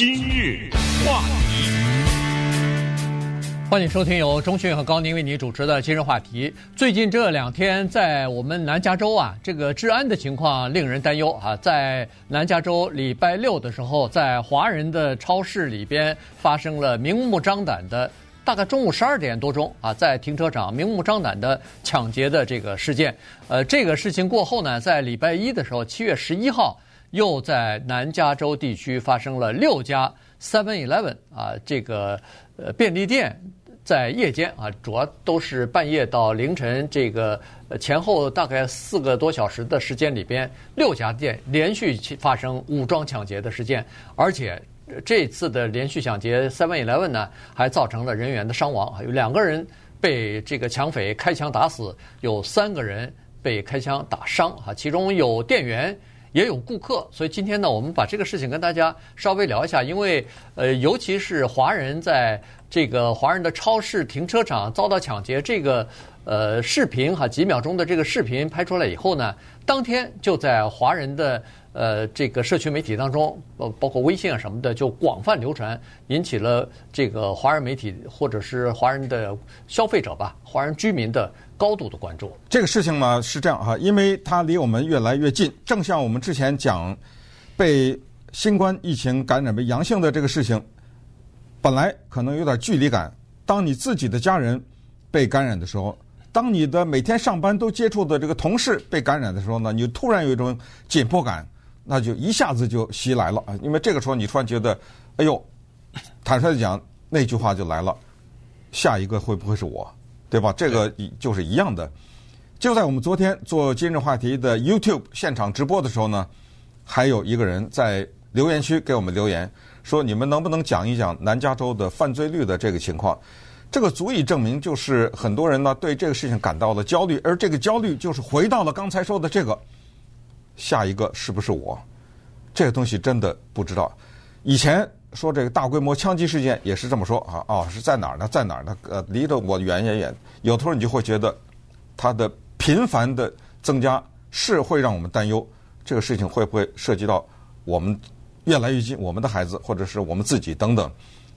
今日话题，欢迎收听由中讯和高宁为你主持的今日话题。最近这两天，在我们南加州啊，这个治安的情况令人担忧啊。在南加州礼拜六的时候，在华人的超市里边发生了明目张胆的。大概中午十二点多钟啊，在停车场明目张胆的抢劫的这个事件，呃，这个事情过后呢，在礼拜一的时候，七月十一号，又在南加州地区发生了六家 Seven Eleven 啊，这个呃便利店在夜间啊，主要都是半夜到凌晨这个前后大概四个多小时的时间里边，六家店连续发生武装抢劫的事件，而且。这次的连续抢劫 Seven Eleven 呢，还造成了人员的伤亡，有两个人被这个抢匪开枪打死，有三个人被开枪打伤，哈，其中有店员，也有顾客。所以今天呢，我们把这个事情跟大家稍微聊一下，因为呃，尤其是华人在这个华人的超市停车场遭到抢劫，这个呃视频哈，几秒钟的这个视频拍出来以后呢，当天就在华人的。呃，这个社区媒体当中，呃，包括微信啊什么的，就广泛流传，引起了这个华人媒体或者是华人的消费者吧，华人居民的高度的关注。这个事情呢是这样哈，因为它离我们越来越近，正像我们之前讲被新冠疫情感染为阳性的这个事情，本来可能有点距离感。当你自己的家人被感染的时候，当你的每天上班都接触的这个同事被感染的时候呢，你突然有一种紧迫感。那就一下子就袭来了啊！因为这个时候你突然觉得，哎呦，坦率的讲，那句话就来了，下一个会不会是我？对吧？这个就是一样的。就在我们昨天做今日话题的 YouTube 现场直播的时候呢，还有一个人在留言区给我们留言说：“你们能不能讲一讲南加州的犯罪率的这个情况？”这个足以证明，就是很多人呢对这个事情感到了焦虑，而这个焦虑就是回到了刚才说的这个。下一个是不是我？这个东西真的不知道。以前说这个大规模枪击事件也是这么说啊，哦，是在哪儿呢？在哪儿呢？呃，离得我远远远。有时候你就会觉得，它的频繁的增加是会让我们担忧，这个事情会不会涉及到我们越来越近，我们的孩子或者是我们自己等等，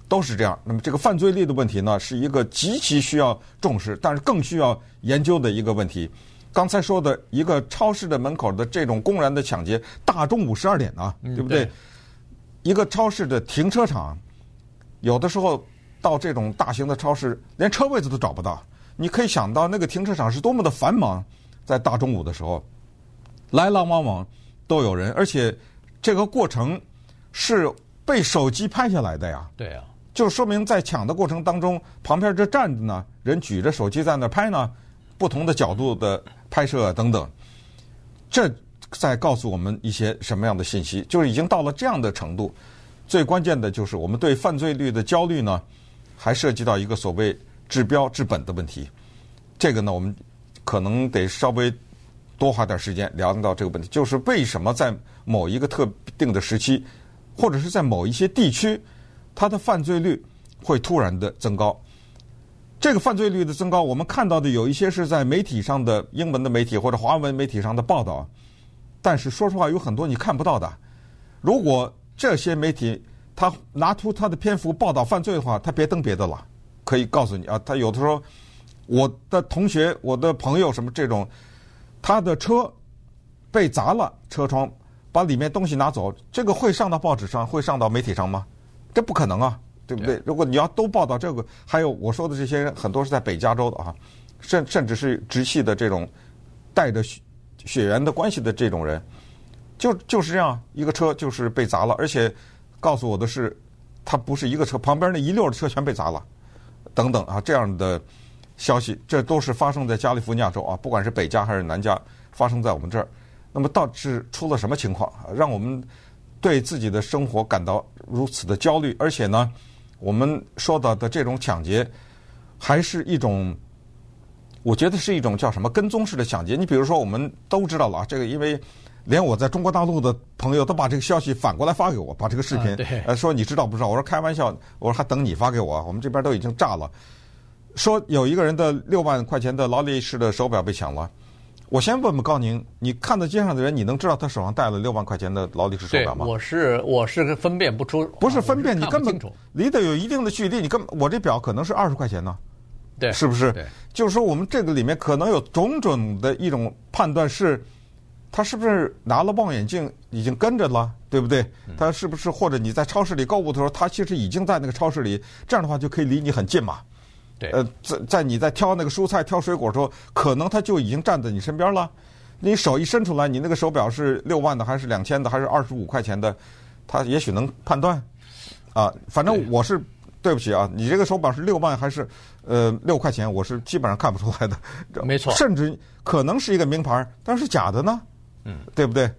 都是这样。那么这个犯罪率的问题呢，是一个极其需要重视，但是更需要研究的一个问题。刚才说的一个超市的门口的这种公然的抢劫，大中午十二点啊，对不对？一个超市的停车场，有的时候到这种大型的超市，连车位子都找不到。你可以想到那个停车场是多么的繁忙，在大中午的时候，来来往往都有人，而且这个过程是被手机拍下来的呀。对啊，就说明在抢的过程当中，旁边这站着呢，人举着手机在那拍呢，不同的角度的。拍摄等等，这在告诉我们一些什么样的信息？就是已经到了这样的程度。最关键的就是我们对犯罪率的焦虑呢，还涉及到一个所谓治标治本的问题。这个呢，我们可能得稍微多花点时间聊到这个问题，就是为什么在某一个特定的时期，或者是在某一些地区，它的犯罪率会突然的增高。这个犯罪率的增高，我们看到的有一些是在媒体上的英文的媒体或者华文媒体上的报道，但是说实话，有很多你看不到的。如果这些媒体他拿出他的篇幅报道犯罪的话，他别登别的了。可以告诉你啊，他有的时候，我的同学、我的朋友什么这种，他的车被砸了车窗，把里面东西拿走，这个会上到报纸上，会上到媒体上吗？这不可能啊。对不对？如果你要都报道这个，还有我说的这些人，很多是在北加州的啊，甚甚至是直系的这种带着血血缘的关系的这种人，就就是这样一个车就是被砸了，而且告诉我的是，他不是一个车，旁边那一溜的车全被砸了，等等啊，这样的消息，这都是发生在加利福尼亚州啊，不管是北加还是南加，发生在我们这儿。那么到底是出了什么情况，让我们对自己的生活感到如此的焦虑，而且呢？我们说到的这种抢劫，还是一种，我觉得是一种叫什么跟踪式的抢劫。你比如说，我们都知道了啊，这个因为连我在中国大陆的朋友都把这个消息反过来发给我，把这个视频，呃，说你知道不知道？我说开玩笑，我说还等你发给我，我们这边都已经炸了。说有一个人的六万块钱的劳力士的手表被抢了，我先问问高宁，你看到街上的人，你能知道他手上戴了六万块钱的劳力士手表吗？我是我是分辨不出，不是分辨，你根本离得有一定的距离，你根本我这表可能是二十块钱呢，对，是不是？对，就是说我们这个里面可能有种种的一种判断是，他是不是拿了望远镜已经跟着了，对不对？他是不是或者你在超市里购物的时候，他其实已经在那个超市里，这样的话就可以离你很近嘛。对，呃，在在你在挑那个蔬菜、挑水果的时候，可能他就已经站在你身边了。你手一伸出来，你那个手表是六万的，还是两千的，还是二十五块钱的？他也许能判断。啊，反正我是对不起啊，你这个手表是六万还是呃六块钱？我是基本上看不出来的。没错，甚至可能是一个名牌，但是假的呢？嗯，对不对？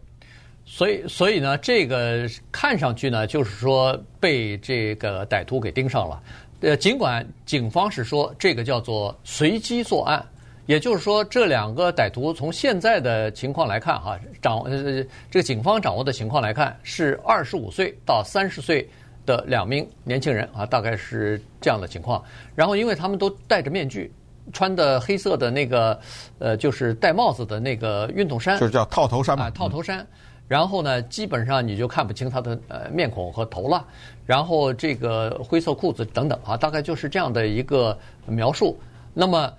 所以，所以呢，这个看上去呢，就是说被这个歹徒给盯上了。呃，尽管警方是说这个叫做随机作案，也就是说这两个歹徒从现在的情况来看，哈，掌呃这个警方掌握的情况来看，是二十五岁到三十岁的两名年轻人啊，大概是这样的情况。然后，因为他们都戴着面具，穿的黑色的那个呃，就是戴帽子的那个运动衫，就是叫套头衫嘛，啊，套头衫。然后呢，基本上你就看不清他的呃面孔和头了。然后这个灰色裤子等等啊，大概就是这样的一个描述。那么，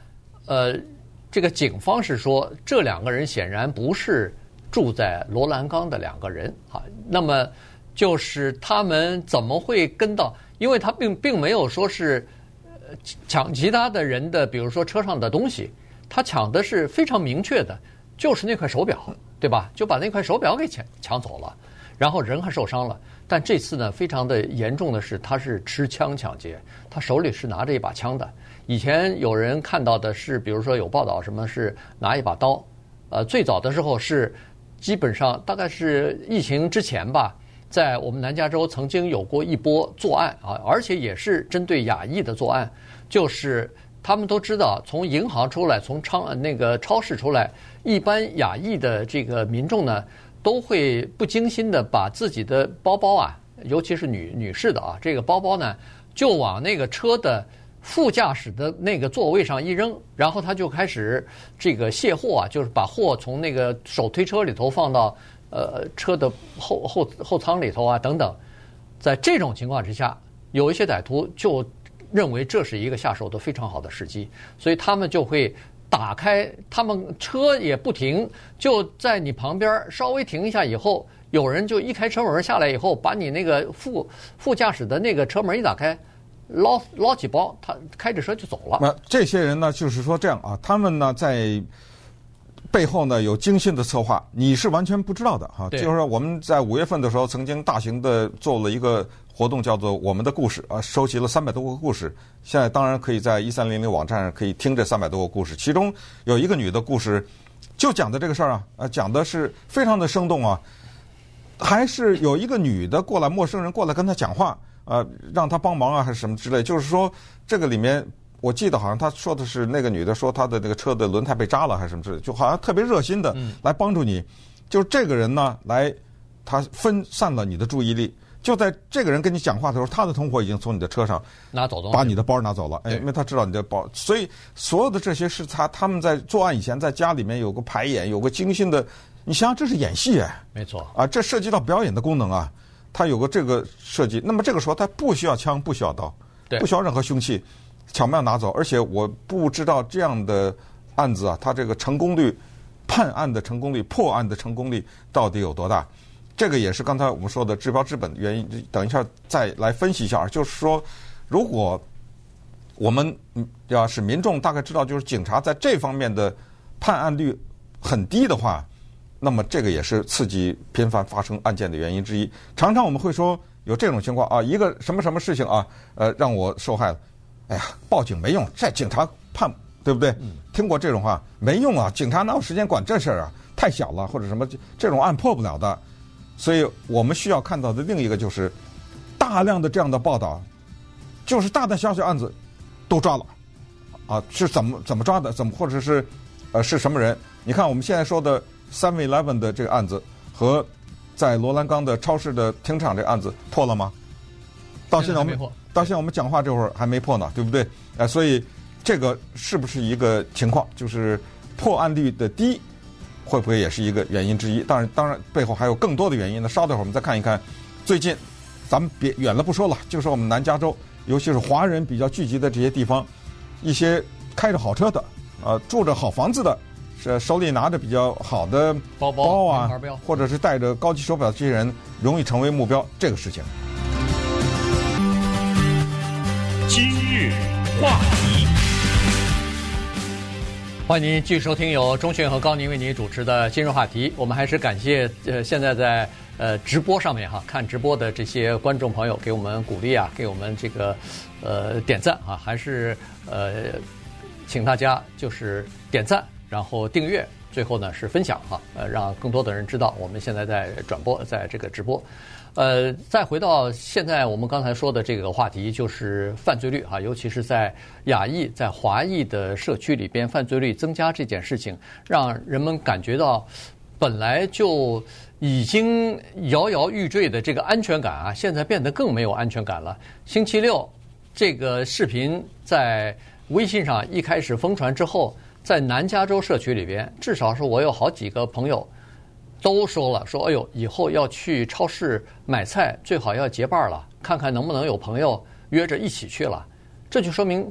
呃，这个警方是说，这两个人显然不是住在罗兰岗的两个人啊。那么，就是他们怎么会跟到？因为他并并没有说是抢其他的人的，比如说车上的东西，他抢的是非常明确的，就是那块手表。对吧？就把那块手表给抢抢走了，然后人还受伤了。但这次呢，非常的严重的是，他是持枪抢劫，他手里是拿着一把枪的。以前有人看到的是，比如说有报道什么是拿一把刀。呃，最早的时候是基本上大概是疫情之前吧，在我们南加州曾经有过一波作案啊，而且也是针对亚裔的作案，就是他们都知道从银行出来，从超那个超市出来。一般亚裔的这个民众呢，都会不经心的把自己的包包啊，尤其是女女士的啊，这个包包呢，就往那个车的副驾驶的那个座位上一扔，然后他就开始这个卸货啊，就是把货从那个手推车里头放到呃车的后后后舱里头啊等等。在这种情况之下，有一些歹徒就认为这是一个下手的非常好的时机，所以他们就会。打开，他们车也不停，就在你旁边稍微停一下以后，有人就一开车门下来以后，把你那个副副驾驶的那个车门一打开，捞捞起包，他开着车就走了。那这些人呢，就是说这样啊，他们呢在背后呢有精心的策划，你是完全不知道的哈。就是说我们在五月份的时候曾经大型的做了一个。活动叫做《我们的故事》啊，收集了三百多个故事。现在当然可以在一三零零网站上可以听这三百多个故事。其中有一个女的故事，就讲的这个事儿啊，啊，讲的是非常的生动啊。还是有一个女的过来，陌生人过来跟她讲话，呃，让她帮忙啊，还是什么之类。就是说，这个里面我记得好像她说的是那个女的说她的那个车的轮胎被扎了，还是什么之类，就好像特别热心的来帮助你。就是这个人呢，来他分散了你的注意力。就在这个人跟你讲话的时候，他的同伙已经从你的车上拿走了，把你的包拿走了。哎，因为他知道你的包，所以所有的这些是他他们在作案以前在家里面有个排演，有个精心的。你想想，这是演戏哎，没错啊，这涉及到表演的功能啊，他有个这个设计。那么这个时候他不需要枪，不需要刀，不需要任何凶器，巧妙拿走。而且我不知道这样的案子啊，他这个成功率、判案的成功率、破案的成功率到底有多大？这个也是刚才我们说的治标治本的原因。等一下再来分析一下，就是说，如果我们要是民众大概知道，就是警察在这方面的判案率很低的话，那么这个也是刺激频繁发生案件的原因之一。常常我们会说有这种情况啊，一个什么什么事情啊，呃，让我受害了，哎呀，报警没用，这警察判对不对？听过这种话没用啊，警察哪有时间管这事儿啊？太小了，或者什么这种案破不了的。所以我们需要看到的另一个就是，大量的这样的报道，就是大大小小案子都抓了，啊，是怎么怎么抓的？怎么或者是呃是什么人？你看我们现在说的 Seven Eleven 的这个案子和在罗兰岗的超市的停车场这个案子破了吗？到现在我们到现在我们讲话这会儿还没破呢，对不对？呃，所以这个是不是一个情况？就是破案率的低，会不会也是一个原因之一？当然，当然背后还有更多的原因呢。稍等会儿我们再看一看，最近咱们别远了不说了，就说我们南加州，尤其是华人比较聚集的这些地方，一些开着好车的，呃，住着好房子的，是手里拿着比较好的包包啊，或者是戴着高级手表的这些人，容易成为目标。这个事情。今日话题，欢迎您继续收听由钟迅和高宁为您主持的今日话题。我们还是感谢呃现在在呃直播上面哈看直播的这些观众朋友给我们鼓励啊，给我们这个呃点赞啊，还是呃请大家就是点赞，然后订阅，最后呢是分享哈，呃让更多的人知道我们现在在转播，在这个直播。呃，再回到现在我们刚才说的这个话题，就是犯罪率啊，尤其是在亚裔、在华裔的社区里边，犯罪率增加这件事情，让人们感觉到本来就已经摇摇欲坠的这个安全感啊，现在变得更没有安全感了。星期六这个视频在微信上一开始疯传之后，在南加州社区里边，至少是我有好几个朋友。都说了，说哎呦，以后要去超市买菜，最好要结伴了，看看能不能有朋友约着一起去了。这就说明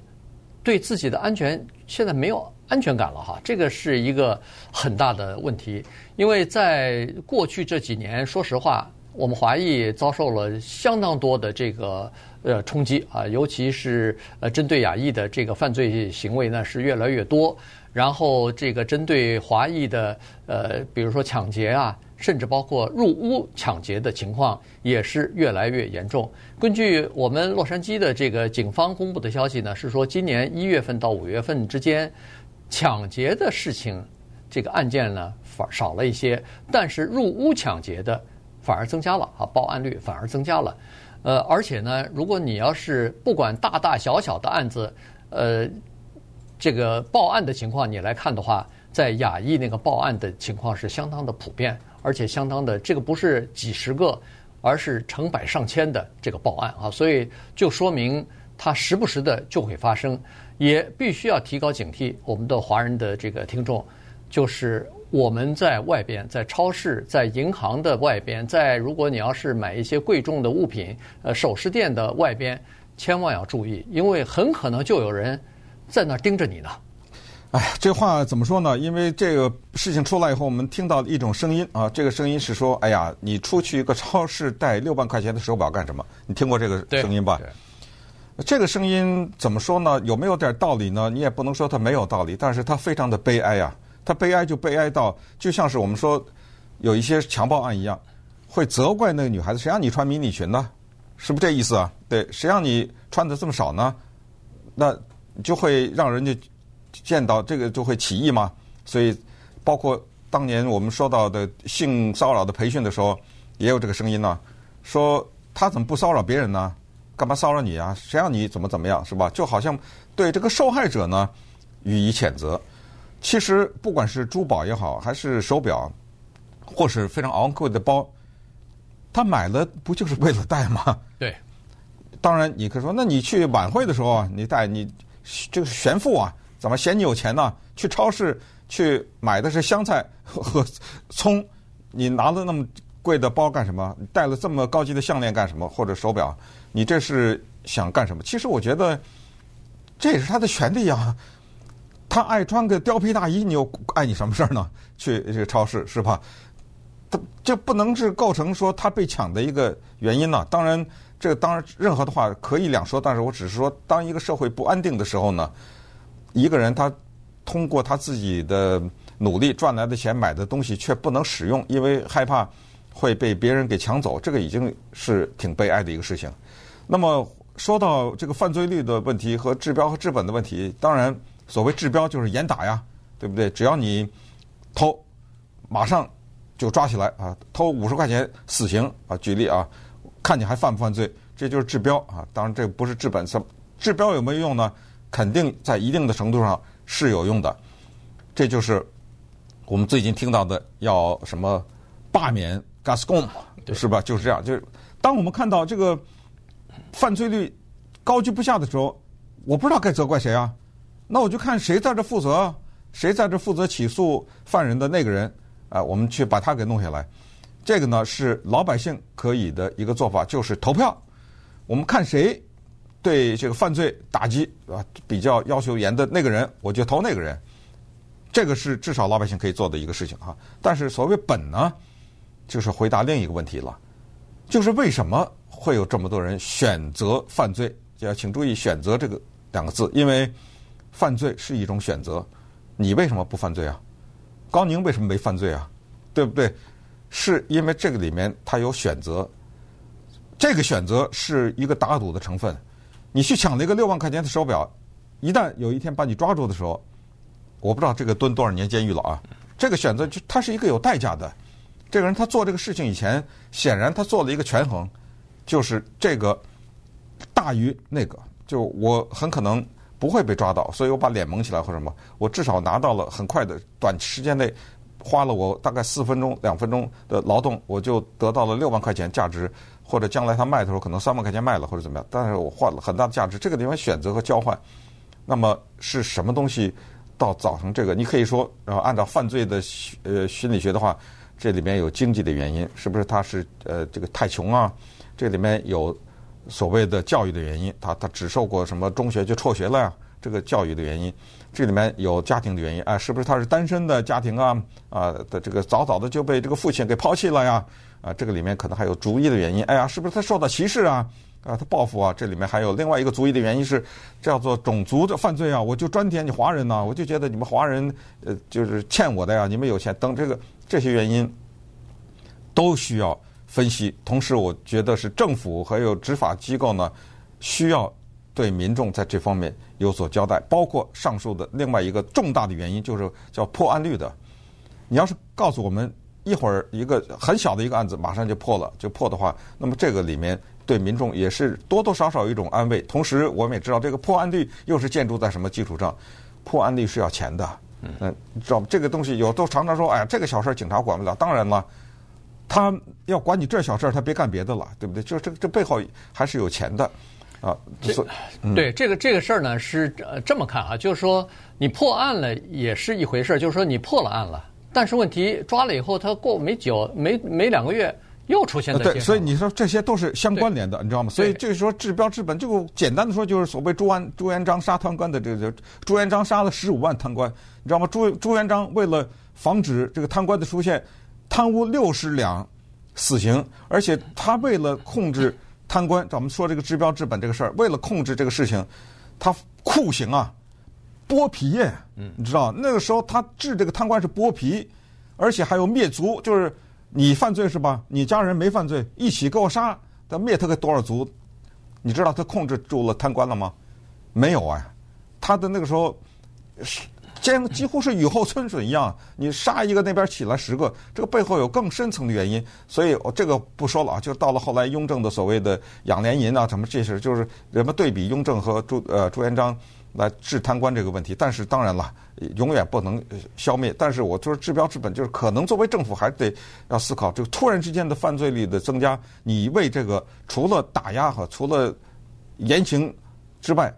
对自己的安全现在没有安全感了哈，这个是一个很大的问题。因为在过去这几年，说实话，我们华裔遭受了相当多的这个呃冲击啊，尤其是呃针对亚裔的这个犯罪行为呢是越来越多。然后，这个针对华裔的，呃，比如说抢劫啊，甚至包括入屋抢劫的情况，也是越来越严重。根据我们洛杉矶的这个警方公布的消息呢，是说今年一月份到五月份之间，抢劫的事情，这个案件呢反少了一些，但是入屋抢劫的反而增加了啊，报案率反而增加了。呃，而且呢，如果你要是不管大大小小的案子，呃。这个报案的情况，你来看的话，在亚裔那个报案的情况是相当的普遍，而且相当的这个不是几十个，而是成百上千的这个报案啊，所以就说明它时不时的就会发生，也必须要提高警惕。我们的华人的这个听众，就是我们在外边，在超市、在银行的外边，在如果你要是买一些贵重的物品，呃，首饰店的外边，千万要注意，因为很可能就有人。在那盯着你呢，哎呀，这话怎么说呢？因为这个事情出来以后，我们听到一种声音啊，这个声音是说：“哎呀，你出去一个超市带六万块钱的手表干什么？”你听过这个声音吧？这个声音怎么说呢？有没有点道理呢？你也不能说它没有道理，但是它非常的悲哀啊！它悲哀就悲哀到，就像是我们说有一些强暴案一样，会责怪那个女孩子：“谁让你穿迷你裙呢？是不是这意思啊？对，谁让你穿的这么少呢？”那。就会让人家见到这个就会起义嘛，所以包括当年我们说到的性骚扰的培训的时候，也有这个声音呢，说他怎么不骚扰别人呢？干嘛骚扰你啊？谁让你怎么怎么样是吧？就好像对这个受害者呢予以谴责。其实不管是珠宝也好，还是手表，或是非常昂贵的包，他买了不就是为了戴吗？对。当然你可以说，那你去晚会的时候啊，你戴你。就是炫富啊，怎么嫌你有钱呢？去超市去买的是香菜和葱，你拿了那么贵的包干什么？戴了这么高级的项链干什么？或者手表，你这是想干什么？其实我觉得这也是他的权利啊。他爱穿个貂皮大衣，你又碍你什么事儿呢？去这个超市是吧？他这不能是构成说他被抢的一个原因呢。当然。这个当然，任何的话可以两说，但是我只是说，当一个社会不安定的时候呢，一个人他通过他自己的努力赚来的钱买的东西却不能使用，因为害怕会被别人给抢走，这个已经是挺悲哀的一个事情。那么说到这个犯罪率的问题和治标和治本的问题，当然所谓治标就是严打呀，对不对？只要你偷，马上就抓起来啊，偷五十块钱死刑啊，举例啊。看你还犯不犯罪，这就是治标啊！当然，这不是治本。治标有没有用呢？肯定在一定的程度上是有用的。这就是我们最近听到的，要什么罢免 Gascon，是吧？就是这样。就是当我们看到这个犯罪率高居不下的时候，我不知道该责怪谁啊。那我就看谁在这负责，谁在这负责起诉犯人的那个人，啊，我们去把他给弄下来。这个呢是老百姓可以的一个做法，就是投票。我们看谁对这个犯罪打击啊比较要求严的那个人，我就投那个人。这个是至少老百姓可以做的一个事情哈。但是所谓本呢，就是回答另一个问题了，就是为什么会有这么多人选择犯罪？要请注意“选择”这个两个字，因为犯罪是一种选择。你为什么不犯罪啊？高宁为什么没犯罪啊？对不对？是因为这个里面他有选择，这个选择是一个打赌的成分。你去抢了一个六万块钱的手表，一旦有一天把你抓住的时候，我不知道这个蹲多少年监狱了啊。这个选择就他是一个有代价的。这个人他做这个事情以前，显然他做了一个权衡，就是这个大于那个，就我很可能不会被抓到，所以我把脸蒙起来或什么，我至少拿到了很快的短时间内。花了我大概四分钟、两分钟的劳动，我就得到了六万块钱价值，或者将来他卖的时候可能三万块钱卖了，或者怎么样。但是我换了很大的价值，这个地方选择和交换，那么是什么东西到造成这个？你可以说，然后按照犯罪的呃心理学的话，这里面有经济的原因，是不是他是呃这个太穷啊？这里面有所谓的教育的原因，他他只受过什么中学就辍学了呀？这个教育的原因。这里面有家庭的原因啊，是不是他是单身的家庭啊？啊的这个早早的就被这个父亲给抛弃了呀？啊，这个里面可能还有族裔的原因。哎呀，是不是他受到歧视啊？啊，他报复啊？这里面还有另外一个族裔的原因是叫做种族的犯罪啊！我就专点你华人呐，我就觉得你们华人呃就是欠我的呀，你们有钱等这个这些原因都需要分析。同时，我觉得是政府还有执法机构呢需要。对民众在这方面有所交代，包括上述的另外一个重大的原因，就是叫破案率的。你要是告诉我们一会儿一个很小的一个案子马上就破了，就破的话，那么这个里面对民众也是多多少少有一种安慰。同时，我们也知道这个破案率又是建筑在什么基础上？破案率是要钱的，嗯，知道吗？这个东西有都常常说，哎，这个小事儿警察管不了。当然了，他要管你这小事儿，他别干别的了，对不对？就这这背后还是有钱的。啊，这对这个这个事儿呢是呃这么看啊，就是说你破案了也是一回事儿，就是说你破了案了，但是问题抓了以后，他过没久没没两个月又出现在对，所以你说这些都是相关联的，你知道吗？所以就是说治标治本，就简单的说就是所谓朱安朱元璋杀贪官的这个朱元璋杀了十五万贪官，你知道吗？朱朱元璋为了防止这个贪官的出现，贪污六十两死刑，而且他为了控制。贪官，咱们说这个治标治本这个事儿，为了控制这个事情，他酷刑啊，剥皮，嗯，你知道那个时候他治这个贪官是剥皮，而且还有灭族，就是你犯罪是吧？你家人没犯罪，一起给我杀，他灭他个多少族？你知道他控制住了贪官了吗？没有啊，他的那个时候是。几几乎是雨后春笋一样，你杀一个那边起来十个，这个背后有更深层的原因，所以我这个不说了啊。就到了后来，雍正的所谓的养廉银啊，什么这些，就是人们对比雍正和朱呃朱元璋来治贪官这个问题。但是当然了，永远不能消灭。但是我就是治标治本，就是可能作为政府还得要思考，这个突然之间的犯罪率的增加，你为这个除了打压和除了严刑之外。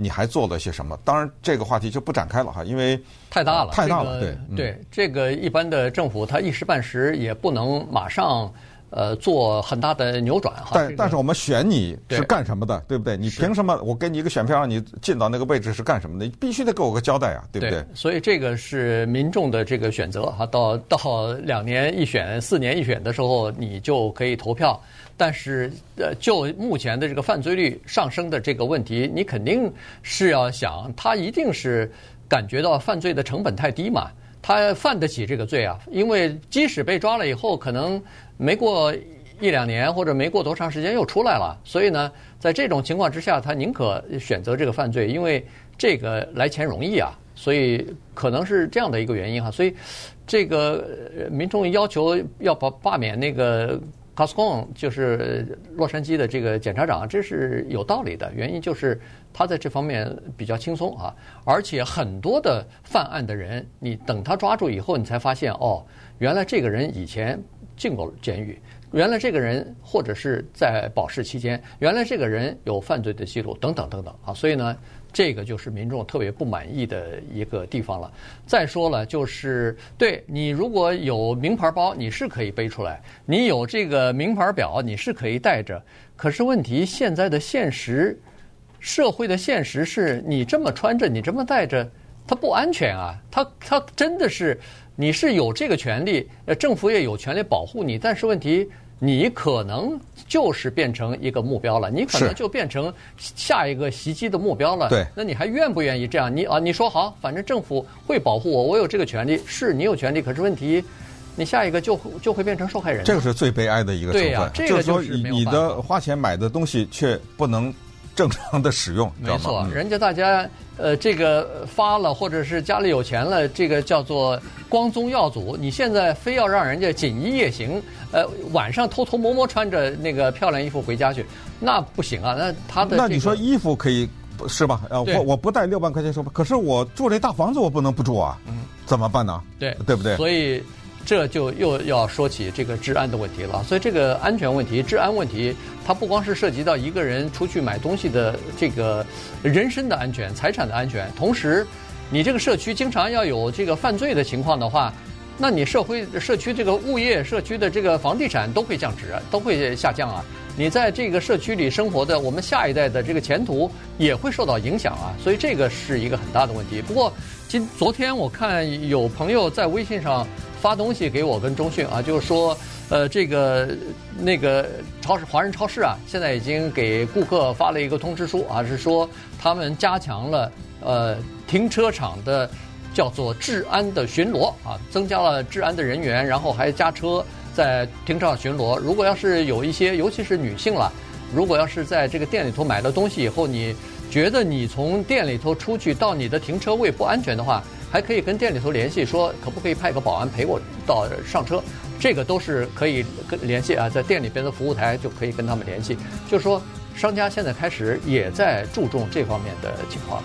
你还做了些什么？当然，这个话题就不展开了哈，因为太大了，太大了。对对，这个一般的政府，它一时半时也不能马上呃做很大的扭转哈。但但是我们选你是干什么的，对不对？你凭什么我给你一个选票让你进到那个位置是干什么的？你必须得给我个交代啊，对不对？所以这个是民众的这个选择哈。到到两年一选、四年一选的时候，你就可以投票。但是，呃，就目前的这个犯罪率上升的这个问题，你肯定是要想，他一定是感觉到犯罪的成本太低嘛，他犯得起这个罪啊。因为即使被抓了以后，可能没过一两年或者没过多长时间又出来了。所以呢，在这种情况之下，他宁可选择这个犯罪，因为这个来钱容易啊。所以可能是这样的一个原因哈。所以这个民众要求要把罢免那个。卡斯贡就是洛杉矶的这个检察长，这是有道理的。原因就是他在这方面比较轻松啊，而且很多的犯案的人，你等他抓住以后，你才发现哦，原来这个人以前进过监狱，原来这个人或者是在保释期间，原来这个人有犯罪的记录等等等等啊，所以呢，这个就是民众特别不满意的一个地方了。再说了，就是对你如果有名牌包，你是可以背出来；你有这个名牌表，你是可以带着。可是问题，现在的现实，社会的现实是你这么穿着，你这么带着，它不安全啊！它它真的是。你是有这个权利，政府也有权利保护你，但是问题，你可能就是变成一个目标了，你可能就变成下一个袭击的目标了。对，那你还愿不愿意这样？你啊，你说好，反正政府会保护我，我有这个权利，是你有权利，可是问题，你下一个就就会变成受害人。这个是最悲哀的一个成分。对呀，这个就是你的花钱买的东西却不能正常的使用，没错，人家大家。呃，这个发了，或者是家里有钱了，这个叫做光宗耀祖。你现在非要让人家锦衣夜行，呃，晚上偷偷摸摸穿着那个漂亮衣服回家去，那不行啊。那他的、这个、那你说衣服可以是吧？呃，我我不带六万块钱说吧，可是我住这大房子我不能不住啊，嗯，怎么办呢？对，对不对？所以。这就又要说起这个治安的问题了，所以这个安全问题、治安问题，它不光是涉及到一个人出去买东西的这个人身的安全、财产的安全，同时，你这个社区经常要有这个犯罪的情况的话，那你社会社区这个物业、社区的这个房地产都会降值，都会下降啊。你在这个社区里生活的我们下一代的这个前途也会受到影响啊，所以这个是一个很大的问题。不过今昨天我看有朋友在微信上。发东西给我跟中讯啊，就是说，呃，这个那个超市华人超市啊，现在已经给顾客发了一个通知书啊，是说他们加强了呃停车场的叫做治安的巡逻啊，增加了治安的人员，然后还加车在停车场巡逻。如果要是有一些，尤其是女性了，如果要是在这个店里头买了东西以后，你觉得你从店里头出去到你的停车位不安全的话，还可以跟店里头联系，说可不可以派个保安陪我到上车，这个都是可以跟联系啊，在店里边的服务台就可以跟他们联系。就是说，商家现在开始也在注重这方面的情况。